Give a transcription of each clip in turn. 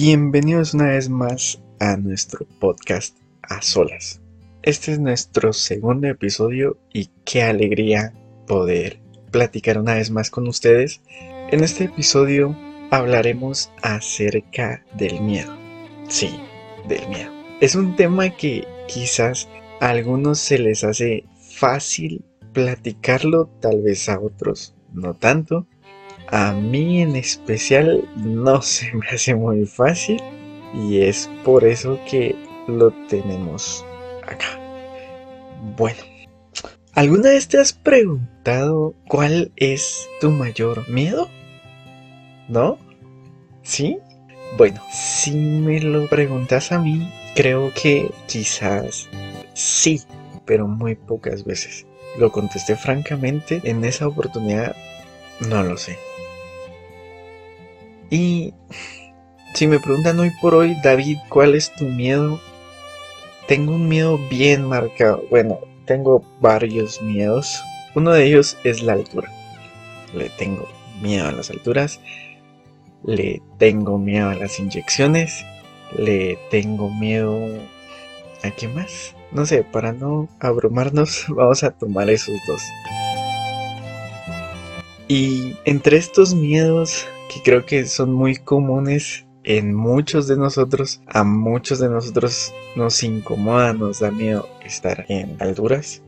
Bienvenidos una vez más a nuestro podcast a solas. Este es nuestro segundo episodio y qué alegría poder platicar una vez más con ustedes. En este episodio hablaremos acerca del miedo. Sí, del miedo. Es un tema que quizás a algunos se les hace fácil platicarlo, tal vez a otros no tanto. A mí en especial no se me hace muy fácil y es por eso que lo tenemos acá. Bueno, ¿alguna vez te has preguntado cuál es tu mayor miedo? ¿No? ¿Sí? Bueno, si me lo preguntas a mí, creo que quizás sí, pero muy pocas veces. Lo contesté francamente, en esa oportunidad no lo sé. Y si me preguntan hoy por hoy, David, ¿cuál es tu miedo? Tengo un miedo bien marcado. Bueno, tengo varios miedos. Uno de ellos es la altura. Le tengo miedo a las alturas. Le tengo miedo a las inyecciones. Le tengo miedo... ¿A qué más? No sé, para no abrumarnos, vamos a tomar esos dos. Y entre estos miedos que creo que son muy comunes en muchos de nosotros, a muchos de nosotros nos incomoda, nos da miedo estar en alturas,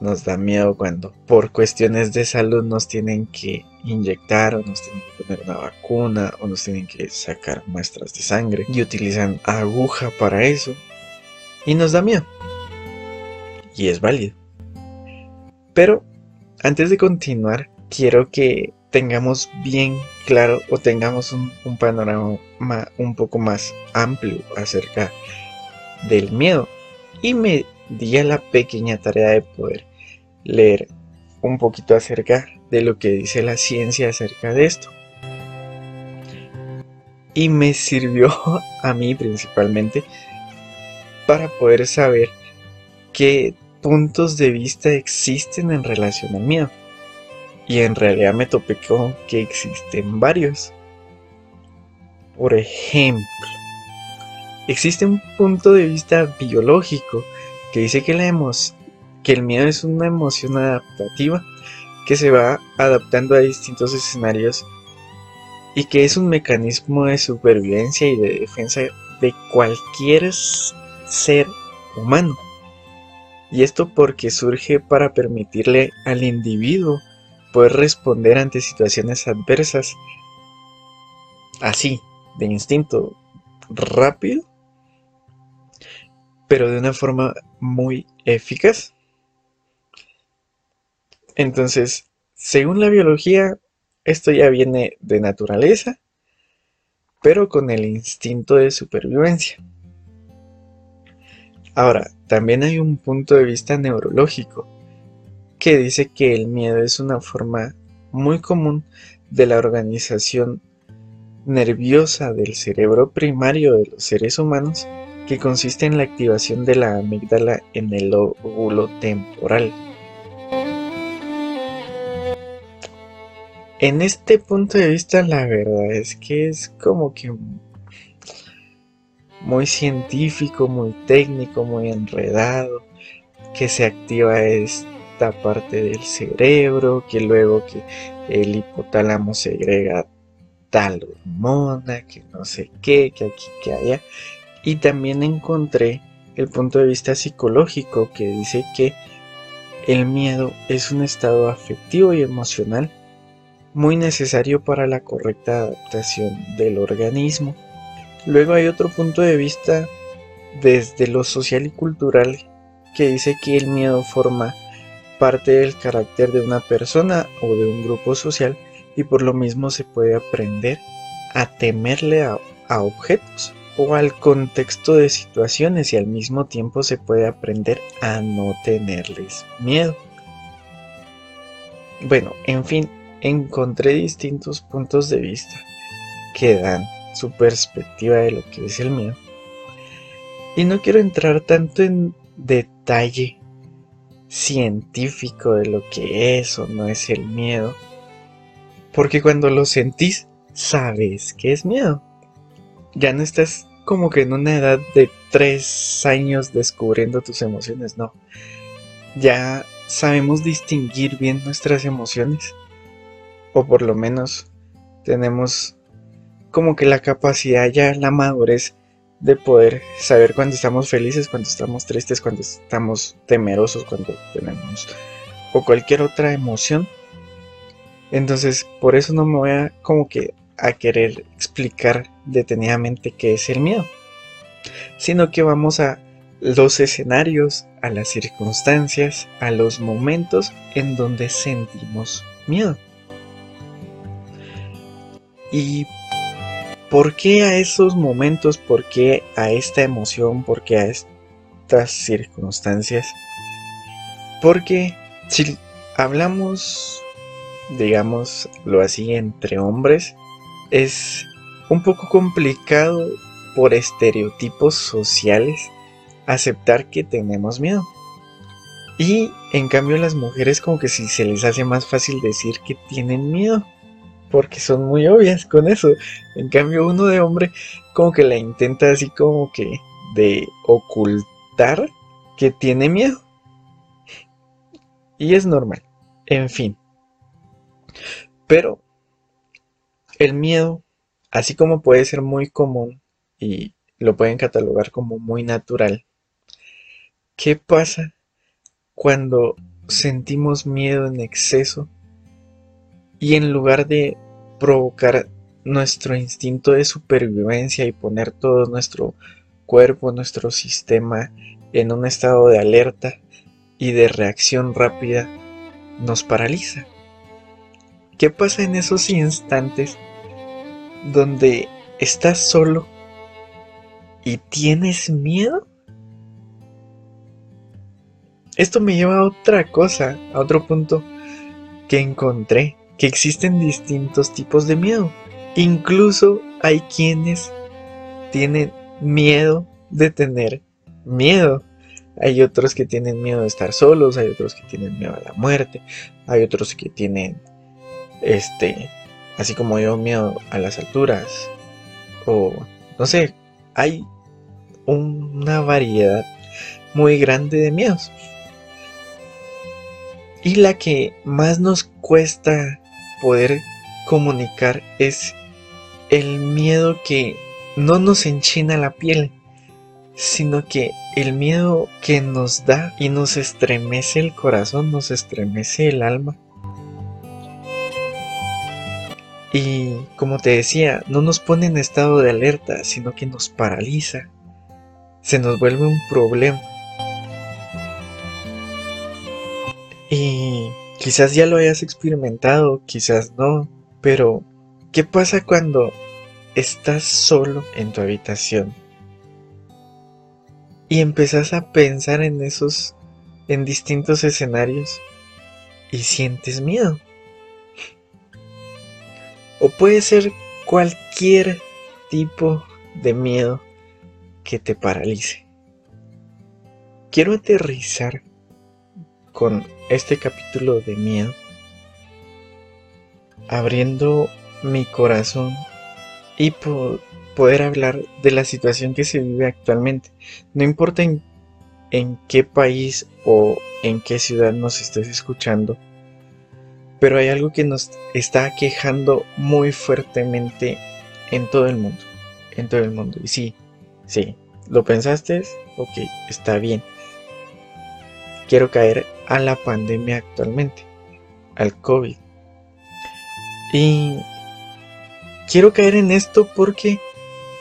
nos da miedo cuando por cuestiones de salud nos tienen que inyectar o nos tienen que poner una vacuna o nos tienen que sacar muestras de sangre y utilizan aguja para eso y nos da miedo. Y es válido. Pero antes de continuar, quiero que tengamos bien claro o tengamos un, panorama un poco más amplio acerca del miedo. Y me di a la pequeña tarea de poder leer un poquito acerca de lo que dice la ciencia acerca de esto. Y me sirvió a mí principalmente para poder saber qué puntos de vista existen en relación al miedo. Y en realidad me topé con que existen varios. Por ejemplo, existe un punto de vista biológico que dice que, la que el miedo es una emoción adaptativa que se va adaptando a distintos escenarios y que es un mecanismo de supervivencia y de defensa de cualquier ser humano. Y esto porque surge para permitirle al individuo poder responder ante situaciones adversas así, de instinto, rápido, pero de una forma muy eficaz. Entonces, según la biología, esto ya viene de naturaleza, pero con el instinto de supervivencia. Ahora, también hay un punto de vista neurológico que dice que el miedo es una forma muy común de la organización nerviosa del cerebro primario de los seres humanos que consiste en la activación de la amígdala en el lóbulo temporal. En este punto de vista la verdad es que es como que muy científico, muy técnico, muy enredado, que se activa este parte del cerebro, que luego que el hipotálamo segrega tal hormona, que no sé qué, que aquí, que allá. Y también encontré el punto de vista psicológico que dice que el miedo es un estado afectivo y emocional muy necesario para la correcta adaptación del organismo. Luego hay otro punto de vista desde lo social y cultural que dice que el miedo forma parte del carácter de una persona o de un grupo social y por lo mismo se puede aprender a temerle a, objetos o al contexto de situaciones y al mismo tiempo se puede aprender a no tenerles miedo. Bueno, en fin, encontré distintos puntos de vista que dan su perspectiva de lo que es el miedo. Y no quiero entrar tanto en detalle científico de lo que es o no es el miedo. Porque cuando lo sentís, sabes que es miedo. ya no estás como que en una edad de tres años descubriendo tus emociones, no. Ya sabemos distinguir bien nuestras emociones. O por lo menos tenemos como que la capacidad ya, la madurez de poder saber cuando estamos felices, cuando estamos tristes, cuando estamos temerosos, cuando tenemos o cualquier otra emoción. Entonces, por eso no me voy a como que a querer explicar detenidamente qué es el miedo, sino que vamos a los escenarios, a las circunstancias, a los momentos en donde sentimos miedo. ¿Y por qué a esos momentos, por qué a esta emoción, por qué a estas circunstancias? Porque si hablamos, digámoslo así, entre hombres, es un poco complicado por estereotipos sociales aceptar que tenemos miedo. Y en cambio las mujeres como que si se les hace más fácil decir que tienen miedo. Porque son muy obvias con eso. En cambio uno de hombre como que la intenta así como que de ocultar que tiene miedo. Y es normal. En fin. Pero el miedo, así como puede ser muy común y lo pueden catalogar como muy natural, ¿qué pasa cuando sentimos miedo en exceso y en lugar de provocar nuestro instinto de supervivencia y poner todo nuestro cuerpo, nuestro sistema en un estado de alerta, y de reacción rápida nos paraliza. ¿Qué pasa en esos instantes donde estás solo y tienes miedo? Esto me lleva a otra cosa, a otro punto que encontré, que existen distintos tipos de miedo. Incluso hay quienes tienen miedo de tener miedo. Hay otros que tienen miedo de estar solos, hay otros que tienen miedo a la muerte, hay otros que tienen, este, así como yo, miedo a las alturas, o no sé, hay una variedad muy grande de miedos. Y la que más nos cuesta poder comunicar es el miedo que no nos enchina la piel, sino que el miedo que nos da y nos estremece el corazón, nos estremece el alma. Y como te decía, no nos pone en estado de alerta, sino que nos paraliza. Se nos vuelve un problema. Y quizás ya lo hayas experimentado, quizás no, pero ¿qué pasa cuando estás solo en tu habitación? y empezás a pensar en esos, en distintos escenarios y sientes miedo. O puede ser cualquier tipo de miedo que te paralice. Quiero aterrizar con este capítulo de miedo, abriendo mi corazón y poder hablar de la situación que se vive actualmente. No importa en, qué país o en qué ciudad nos estés escuchando, pero hay algo que nos está quejando muy fuertemente en todo el mundo. En todo el mundo. Y sí, sí, ¿lo pensaste? Ok, está bien. Quiero caer a la pandemia actualmente, al COVID. Y quiero caer en esto porque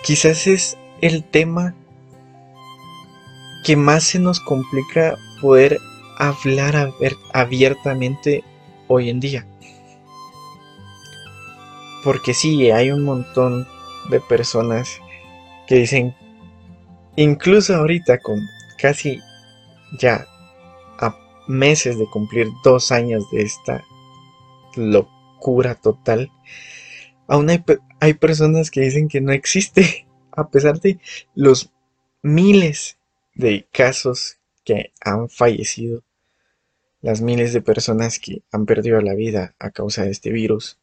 quizás es el tema que más se nos complica poder hablar abiertamente hoy en día. Porque sí, hay un montón de personas que dicen, incluso ahorita con casi ya meses de cumplir dos años de esta locura total, aún hay, hay personas que dicen que no existe, a pesar de los miles de casos que han fallecido, las miles de personas que han perdido la vida a causa de este virus.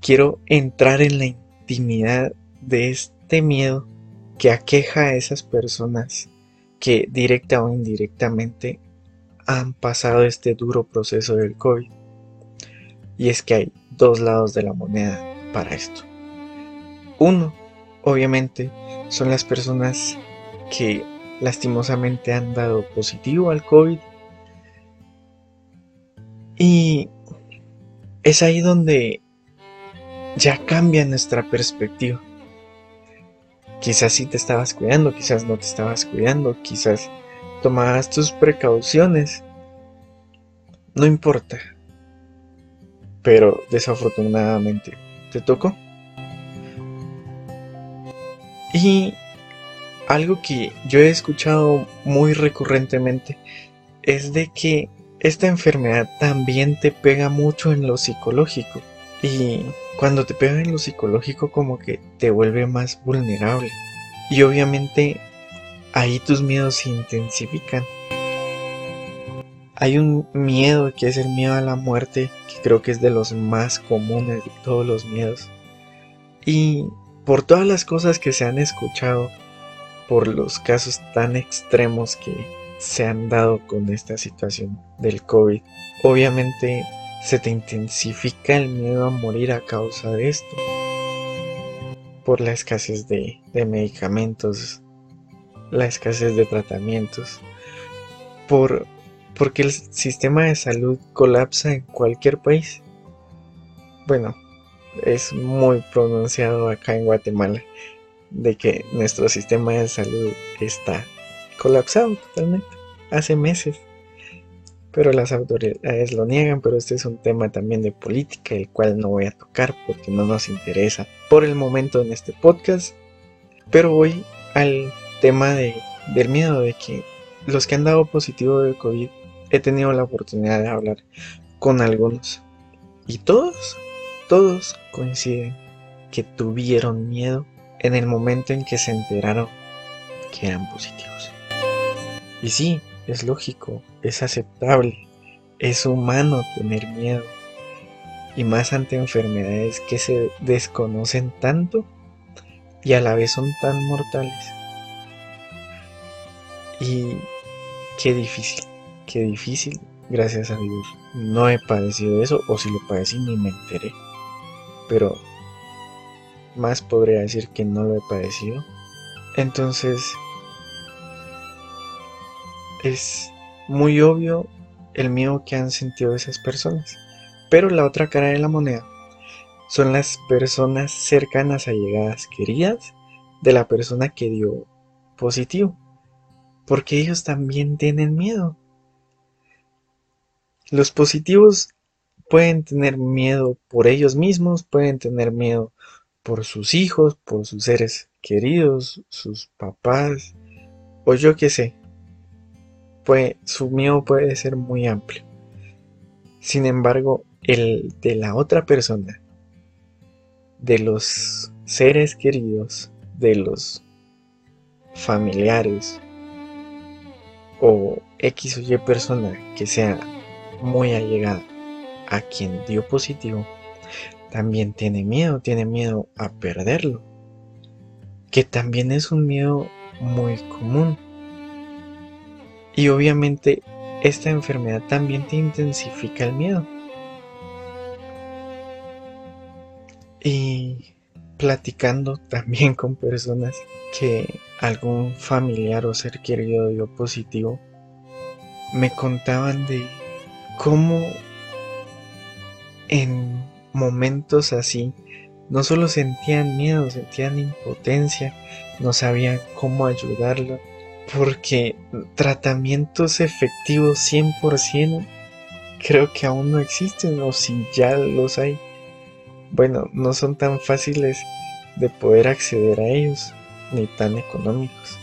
Quiero entrar en la intimidad de, este miedo que aqueja a esas personas que directa o indirectamente han pasado este duro proceso del COVID. Y es que hay dos lados de la moneda para esto. Uno, obviamente, son las personas que lastimosamente han dado positivo al COVID. Y es ahí donde ya cambia nuestra perspectiva. Quizás sí te estabas cuidando, quizás no te estabas cuidando, quizás tomabas tus precauciones. No importa. Pero desafortunadamente te tocó. Y algo que yo he escuchado muy recurrentemente es de que esta enfermedad también te pega mucho en lo psicológico. Y cuando te pega en lo psicológico como que te vuelve más vulnerable. Y obviamente ahí tus miedos se intensifican. Hay un miedo que es el miedo a la muerte, que creo que es de los más comunes de todos los miedos. Y por todas las cosas que se han escuchado, por los casos tan extremos que se han dado con esta situación del COVID, obviamente se te intensifica el miedo a morir a causa de esto. Por la escasez de, medicamentos, la escasez de tratamientos, por, porque el sistema de salud colapsa en cualquier país. Bueno, es muy pronunciado acá en Guatemala de que nuestro sistema de salud está colapsado totalmente hace meses pero las autoridades lo niegan, pero este es un tema también de política, el cual no voy a tocar porque no nos interesa por el momento en este podcast. Pero voy al tema de, del miedo de que los que han dado positivo de COVID, he tenido la oportunidad de hablar con algunos. Y todos, todos coinciden que tuvieron miedo en el momento en que se enteraron que eran positivos. Y sí, es lógico, es aceptable, es humano tener miedo. Y más ante enfermedades que se desconocen tanto y a la vez son tan mortales. Y qué difícil, qué difícil, gracias a Dios. No he padecido eso, o si lo padecí ni me enteré. Pero más podría decir que no lo he padecido. Entonces, es muy obvio el miedo que han sentido esas personas. Pero la otra cara de la moneda son las personas cercanas a llegadas queridas de la persona que dio positivo. Porque ellos también tienen miedo. Los positivos pueden tener miedo por ellos mismos, pueden tener miedo por sus hijos, por sus seres queridos, sus papás, o yo qué sé, su miedo puede ser muy amplio. Sin embargo, el de la otra persona, de los seres queridos, de los familiares o X o Y persona que sea muy allegada a quien dio positivo, también tiene miedo, tiene miedo a perderlo, que también es un miedo muy común. Y obviamente esta enfermedad también te intensifica el miedo. Y platicando también con personas que algún familiar o ser querido dio positivo, me contaban de cómo en momentos así no solo sentían miedo, sentían impotencia, no sabían cómo ayudarlo porque tratamientos efectivos 100% creo que aún no existen o si ya los hay, bueno, no son tan fáciles de poder acceder a ellos ni tan económicos.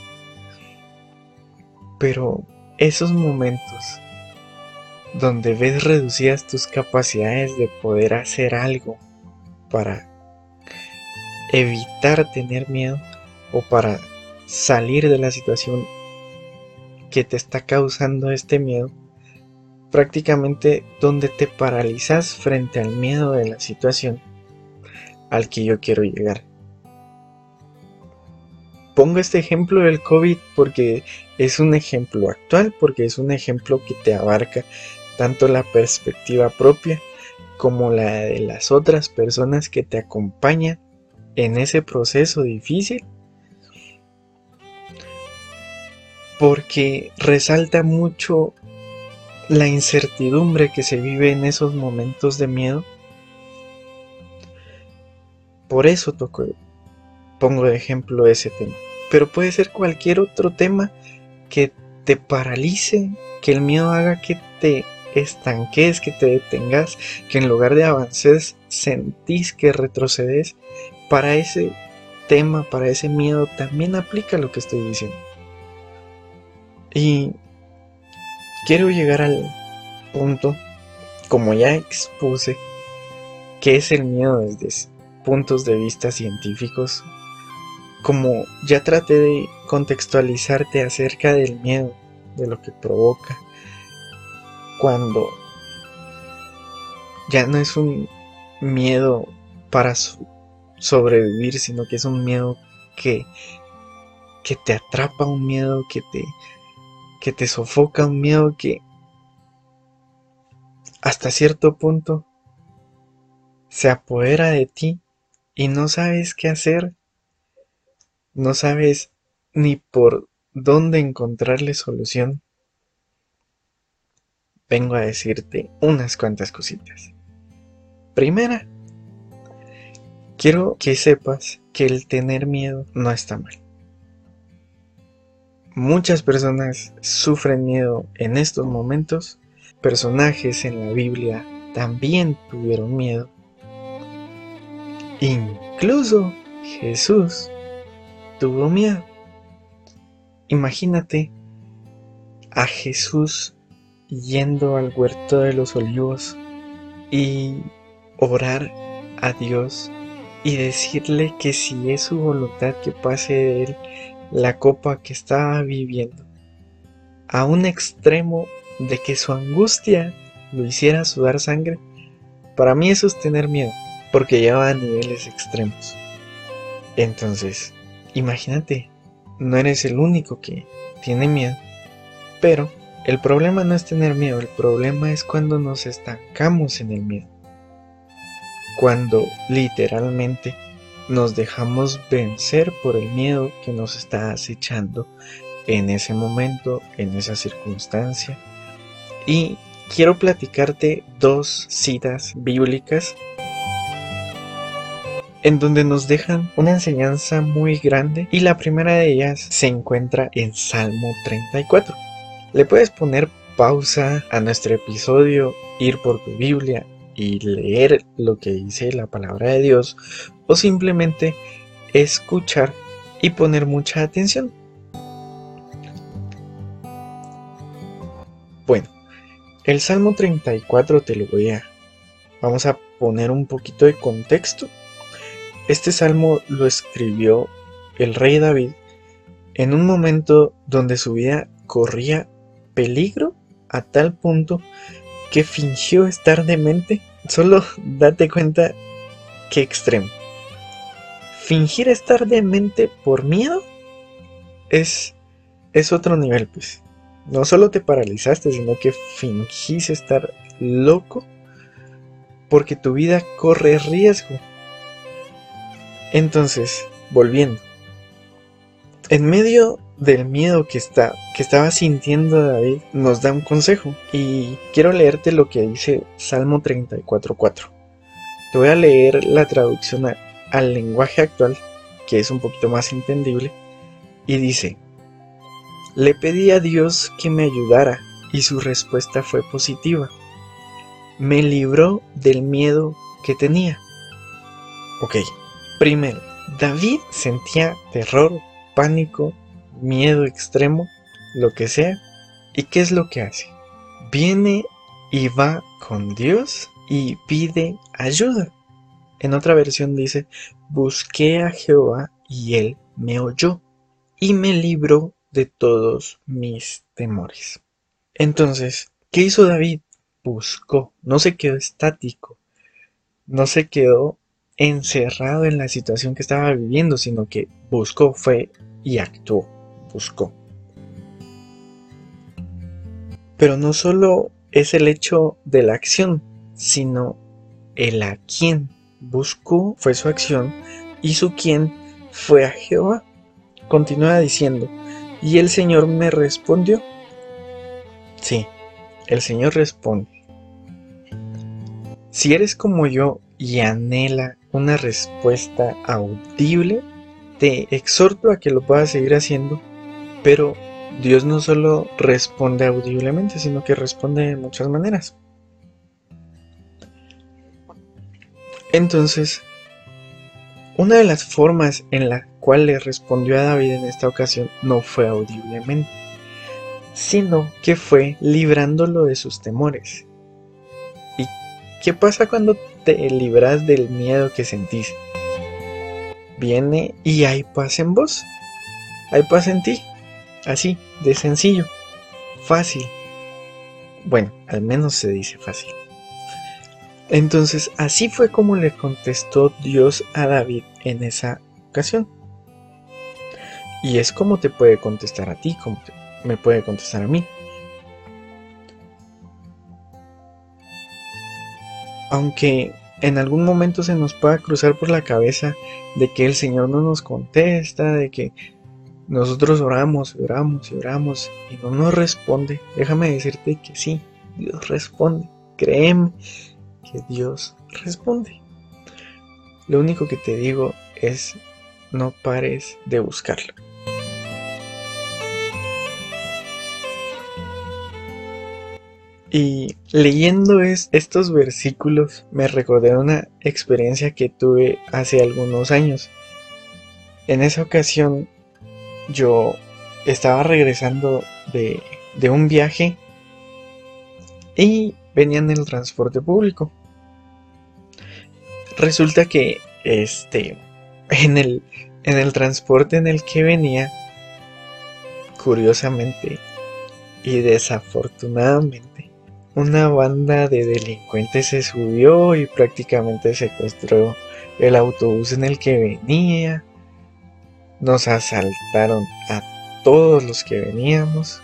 Pero esos momentos donde ves reducidas tus capacidades de poder hacer algo para evitar tener miedo o para salir de la situación que te está causando este miedo, prácticamente donde te paralizas frente al miedo de la situación al que yo quiero llegar. Pongo este ejemplo del COVID porque es un ejemplo actual, porque es un ejemplo que te abarca tanto la perspectiva propia como la de las otras personas que te acompañan en ese proceso difícil. Porque resalta mucho la incertidumbre que se vive en esos momentos de miedo. Por eso toco, pongo de ejemplo ese tema. Pero puede ser cualquier otro tema que te paralice, que el miedo haga que te estanques, que te detengas, que en lugar de avances sentís que retrocedes, para ese tema, para ese miedo, también aplica lo que estoy diciendo. Y quiero llegar al punto, como ya expuse, que es el miedo desde puntos de vista científicos, como ya traté de contextualizarte acerca del miedo, de lo que provoca, cuando ya no es un miedo para sobrevivir, sino que es un miedo que, que te atrapa, un miedo que te, que te sofoca, un miedo que hasta cierto punto se apodera de ti y no sabes qué hacer, no sabes ni por dónde encontrarle solución vengo a decirte unas cuantas cositas. Primera, quiero que sepas que el tener miedo no está mal. Muchas personas sufren miedo en estos momentos. Personajes en la Biblia también tuvieron miedo. Incluso Jesús tuvo miedo. Imagínate a Jesús yendo al huerto de los olivos y orar a Dios y decirle que si es su voluntad que pase de él la copa que estaba viviendo, a un extremo de que su angustia lo hiciera sudar sangre, para mí eso es tener miedo, porque lleva a niveles extremos. Entonces, imagínate, no eres el único que tiene miedo, pero el problema no es tener miedo, el problema es cuando nos estancamos en el miedo. Cuando literalmente nos dejamos vencer por el miedo que nos está acechando en ese momento, en esa circunstancia. Y quiero platicarte dos citas bíblicas en donde nos dejan una enseñanza muy grande y la primera de ellas se encuentra en Salmo 34. Le puedes poner pausa a nuestro episodio, ir por tu Biblia y leer lo que dice la palabra de Dios o simplemente escuchar y poner mucha atención. Bueno, el Salmo 34 te lo voy a... Vamos a poner un poquito de contexto. Este salmo lo escribió el rey David en un momento donde su vida corría peligro a tal punto que fingió estar demente. Solo date cuenta qué extremo. Fingir estar demente por miedo es, es otro nivel, pues. No solo te paralizaste, sino que fingís estar loco porque tu vida corre riesgo. Entonces, volviendo. En medio del miedo que, está, que estaba sintiendo David, nos da un consejo. Y quiero leerte lo que dice Salmo 34.4. Te voy a leer la traducción al lenguaje actual, que es un poquito más entendible, y dice, le pedí a Dios que me ayudara y su respuesta fue positiva. Me libró del miedo que tenía. Ok, primero, David sentía terror, pánico miedo extremo, lo que sea. ¿Y qué es lo que hace? Viene y va con Dios y pide ayuda. En otra versión dice, busqué a Jehová y él me oyó y me libró de todos mis temores. Entonces, ¿qué hizo David? Buscó, no se quedó estático, no se quedó encerrado en la situación que estaba viviendo, sino que buscó, fue y actuó, buscó. Pero no solo es el hecho de la acción, sino el a quien buscó fue su acción y su quien fue a Jehová. Continúa diciendo, y el Señor me respondió. Sí, el Señor responde. Si eres como yo y anhela una respuesta audible, te exhorto a que lo puedas seguir haciendo, pero Dios no solo responde audiblemente, sino que responde de muchas maneras. Entonces, una de las formas en la cual le respondió a David en esta ocasión no fue audiblemente, sino que fue librándolo de sus temores. ¿Y qué pasa cuando te libras del miedo que sentís? Viene y hay paz en vos, hay paz en ti, así, de sencillo, fácil. Bueno, al menos se dice fácil. Entonces, así fue como le contestó Dios a David en esa ocasión. Y es como te puede contestar a ti, como me puede contestar a mí. Aunque en algún momento se nos pueda cruzar por la cabeza de que el Señor no nos contesta, de que nosotros oramos, oramos y oramos y no nos responde, déjame decirte que sí, Dios responde. Créeme que Dios responde. Lo único que te digo es no pares de buscarlo. Y leyendo estos versículos me recordé una experiencia que tuve hace algunos años. En esa ocasión yo estaba regresando de, de un viaje y venía en el transporte público. Resulta que este en el en el transporte en el que venía curiosamente y desafortunadamente una banda de delincuentes se subió y prácticamente secuestró el autobús en el que venía. Nos asaltaron a todos los que veníamos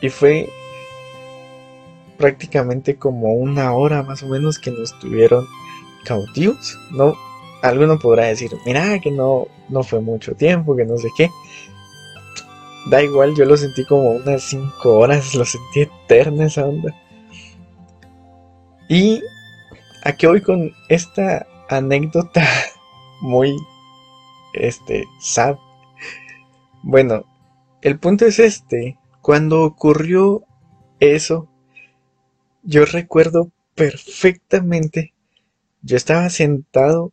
y fue prácticamente como una hora más o menos que nos tuvieron cautivos. No, alguno podrá decir, mira que no, no fue mucho tiempo, que no sé qué. Da igual, yo lo sentí como unas cinco horas, lo sentí eterna esa onda. Y aquí voy con esta anécdota muy este sad. Bueno, el punto es este, cuando ocurrió eso, yo recuerdo perfectamente, yo estaba sentado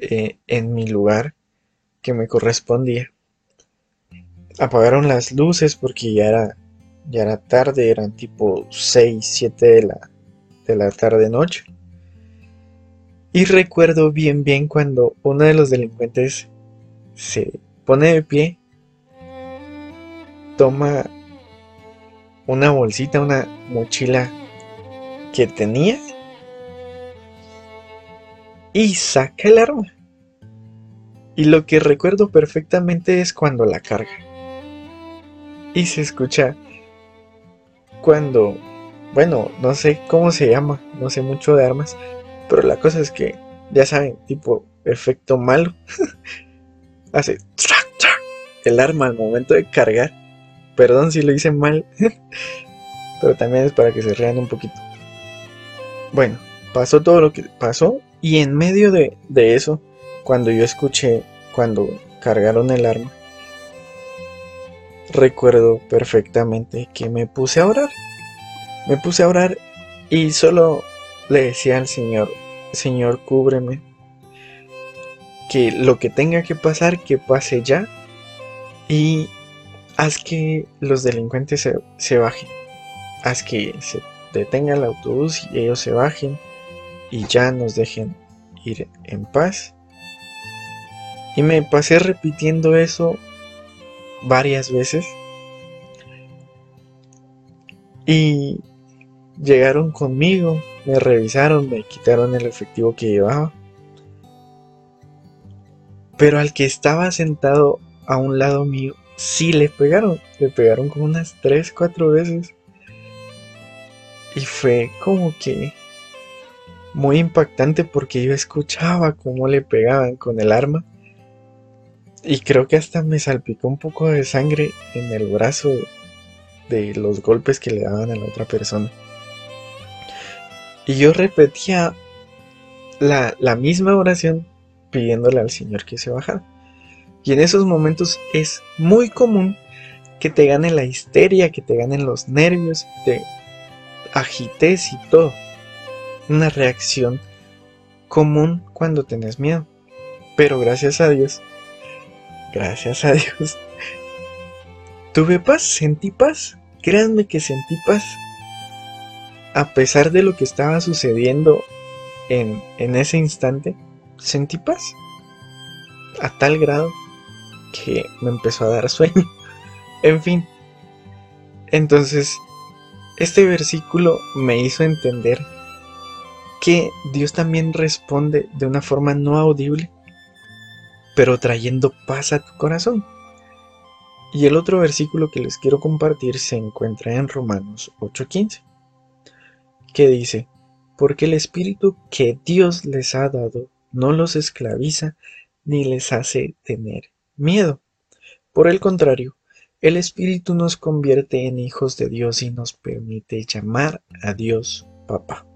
eh, en mi lugar que me correspondía. Apagaron las luces porque ya era ya era tarde, eran tipo 6, 7 de la, de la tarde noche. Y recuerdo bien bien cuando uno de los delincuentes se pone de pie, toma una bolsita, una mochila que tenía y saca el arma. Y lo que recuerdo perfectamente es cuando la carga. Y se escucha cuando, bueno, no sé cómo se llama, no sé mucho de armas, pero la cosa es que, ya saben, tipo efecto malo, hace el arma al momento de cargar. Perdón si lo hice mal, pero también es para que se rean un poquito. Bueno, pasó todo lo que pasó y en medio de, de eso, cuando yo escuché, cuando cargaron el arma, recuerdo perfectamente que me puse a orar. Me puse a orar y solo le decía al Señor, Señor, cúbreme. Que lo que tenga que pasar, que pase ya. Y haz que los delincuentes se, bajen. Haz que se detenga el autobús y ellos se bajen y ya nos dejen ir en paz. Y me pasé repitiendo eso varias veces. Y llegaron conmigo, me revisaron, me quitaron el efectivo que llevaba Pero al que estaba sentado a un lado mío, sí le pegaron. Le pegaron como unas 3, 4 veces. Y fue como que muy impactante porque yo escuchaba cómo le pegaban con el arma. Y creo que hasta me salpicó un poco de sangre en el brazo de los golpes que le daban a la otra persona. Y yo repetía la, la misma oración pidiéndole al Señor que se bajara. Y en esos momentos es muy común que te gane la histeria, que te ganen los nervios, te agites y todo. Una reacción común cuando tenés miedo. Pero gracias a Dios, gracias a Dios, tuve paz, sentí paz. Créanme que sentí paz. A pesar de lo que estaba sucediendo en, en ese instante, sentí paz. A tal grado que me empezó a dar sueño. en fin. Entonces, este versículo me hizo entender que Dios también responde de una forma no audible, pero trayendo paz a tu corazón. Y el otro versículo que les quiero compartir se encuentra en Romanos 8:15, que dice, porque el Espíritu que Dios les ha dado no los esclaviza ni les hace tener miedo. Por el contrario, el Espíritu nos convierte en hijos de Dios y nos permite llamar a Dios Papá.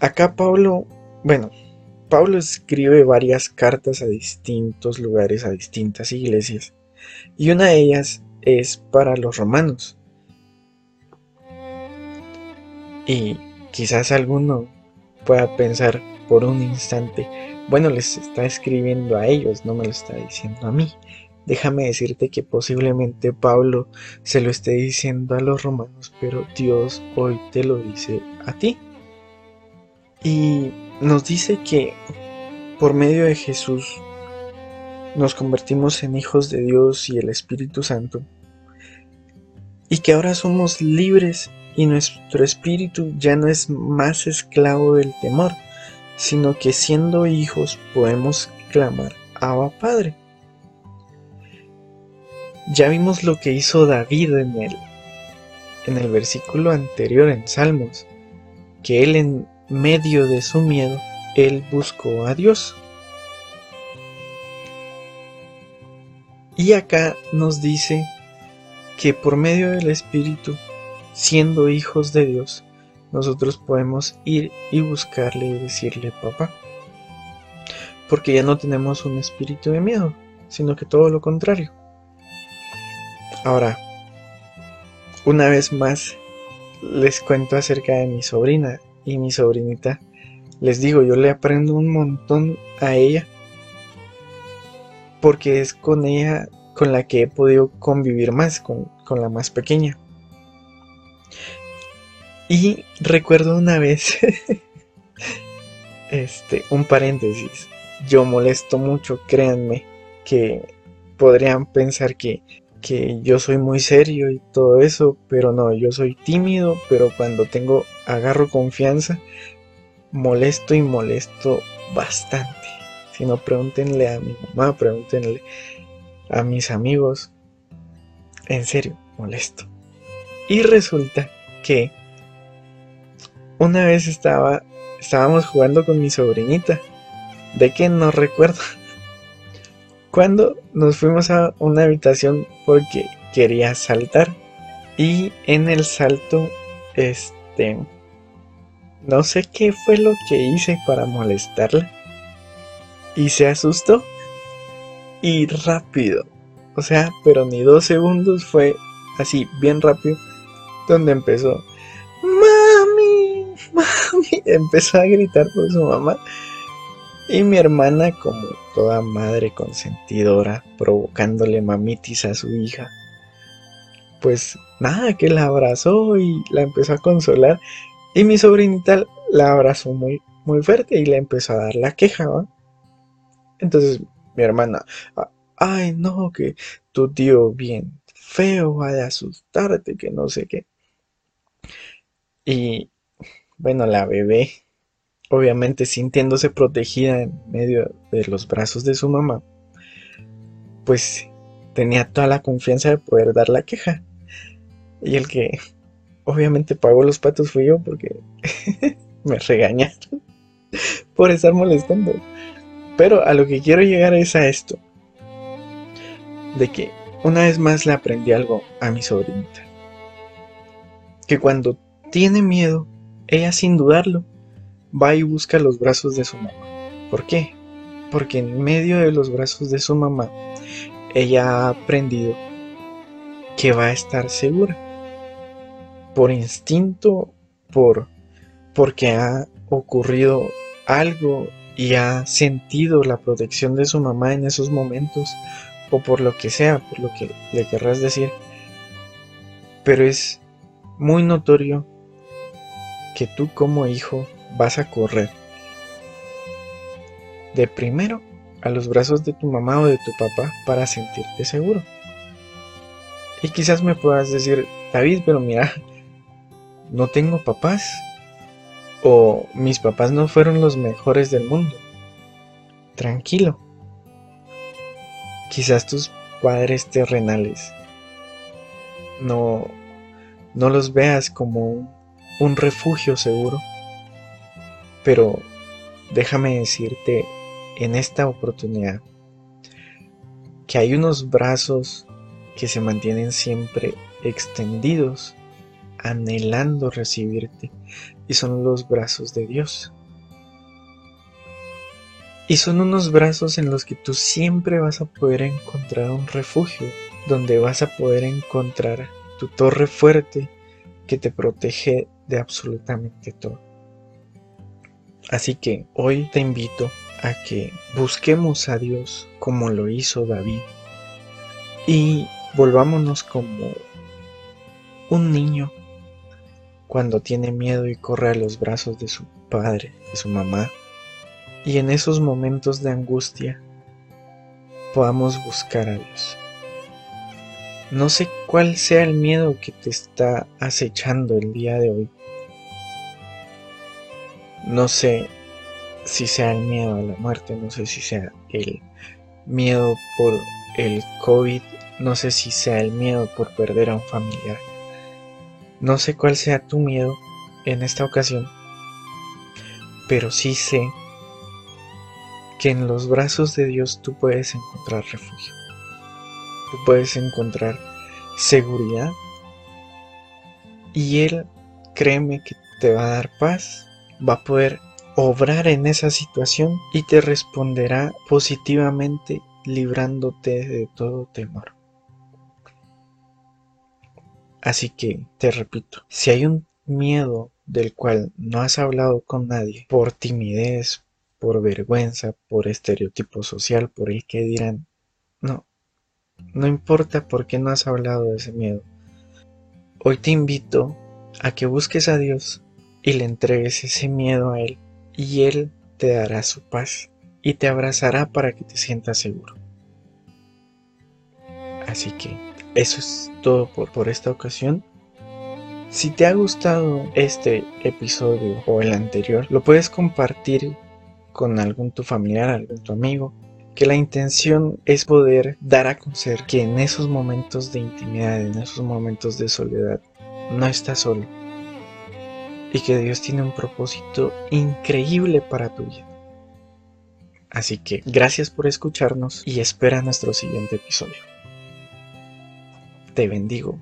Acá Pablo, bueno, Pablo escribe varias cartas a distintos lugares, a distintas iglesias, y una de ellas es para los romanos. Y quizás alguno pueda pensar por un instante, bueno, les está escribiendo a ellos, no me lo está diciendo a mí. Déjame decirte que posiblemente Pablo se lo esté diciendo a los romanos, pero Dios hoy te lo dice a ti. Y nos dice que por medio de Jesús nos convertimos en hijos de Dios y el Espíritu Santo. Y que ahora somos libres y nuestro espíritu ya no es más esclavo del temor, sino que siendo hijos podemos clamar Abba Padre. Ya vimos lo que hizo David en el, en el versículo anterior en Salmos, que él en medio de su miedo, él buscó a Dios. Y acá nos dice que por medio del Espíritu, siendo hijos de Dios, nosotros podemos ir y buscarle y decirle papá. Porque ya no tenemos un espíritu de miedo, sino que todo lo contrario. Ahora, una vez más, les cuento acerca de mi sobrina y mi sobrinita. Les digo, yo le aprendo un montón a ella porque es con ella con la que he podido convivir más, con, con la más pequeña. Y recuerdo una vez, este, un paréntesis, yo molesto mucho, créanme, que podrían pensar que, que yo soy muy serio y todo eso, pero no, yo soy tímido, pero cuando tengo, agarro confianza, molesto y molesto bastante. Si no, pregúntenle a mi mamá, pregúntenle a mis amigos. En serio, molesto. Y resulta que una vez estaba, estábamos jugando con mi sobrinita. ¿De qué no recuerdo? Cuando nos fuimos a una habitación porque quería saltar. Y en el salto, este... No sé qué fue lo que hice para molestarla. Y se asustó. Y rápido. O sea, pero ni dos segundos fue así, bien rápido. Donde empezó mami, empezó a gritar por su mamá. Y mi hermana, como toda madre consentidora, provocándole mamitis a su hija, pues nada, que la abrazó y la empezó a consolar. Y mi sobrinita la abrazó muy, muy fuerte y le empezó a dar la queja, Entonces mi hermana, ay no, que tu tío bien feo va de asustarte, que no sé qué. Y bueno, la bebé obviamente sintiéndose protegida en medio de los brazos de su mamá, pues tenía toda la confianza de poder dar la queja. Y el que obviamente pagó los patos fui yo porque me regañaron por estar molestando. Pero a lo que quiero llegar es a esto. De que una vez más le aprendí algo a mi sobrinita. Que cuando tiene miedo, ella sin dudarlo va y busca los brazos de su mamá. ¿Por qué? Porque en medio de los brazos de su mamá, ella ha aprendido que va a estar segura. Por instinto, por porque ha ocurrido algo y ha sentido la protección de su mamá en esos momentos o por lo que sea, por lo que le querrás decir. Pero es muy notorio que tú como hijo vas a correr de primero a los brazos de tu mamá o de tu papá para sentirte seguro. Y quizás me puedas decir, David, pero mira, no tengo papás. O mis papás no fueron los mejores del mundo. Tranquilo. Quizás tus padres terrenales no, no los veas como un refugio seguro. Pero déjame decirte en esta oportunidad que hay unos brazos que se mantienen siempre extendidos, anhelando recibirte, y son los brazos de Dios. Y son unos brazos en los que tú siempre vas a poder encontrar un refugio, donde vas a poder encontrar tu torre fuerte que te protege de absolutamente todo. Así que hoy te invito a que busquemos a Dios como lo hizo David y volvámonos como un niño cuando tiene miedo y corre a los brazos de su padre, de su mamá, y en esos momentos de angustia podamos buscar a Dios. No sé cuál sea el miedo que te está acechando el día de hoy, no sé si sea el miedo a la muerte, no sé si sea el miedo por el COVID, no sé si sea el miedo por perder a un familiar. No sé cuál sea tu miedo en esta ocasión, pero sí sé que en los brazos de Dios tú puedes encontrar refugio. Tú puedes encontrar seguridad y Él, créeme que te va a dar paz va a poder obrar en esa situación y te responderá positivamente librándote de todo temor. Así que, te repito, si hay un miedo del cual no has hablado con nadie por timidez, por vergüenza, por estereotipo social, por el que dirán, no, no importa por qué no has hablado de ese miedo. Hoy te invito a que busques a Dios y le entregues ese miedo a Él y Él te dará su paz y te abrazará para que te sientas seguro. Así que eso es todo por, por esta ocasión. Si te ha gustado este episodio o el anterior, lo puedes compartir con algún tu familiar, algún tu amigo, que la intención es poder dar a conocer que en esos momentos de intimidad, en esos momentos de soledad, no estás solo y que Dios tiene un propósito increíble para tu vida. Así que gracias por escucharnos y espera nuestro siguiente episodio. Te bendigo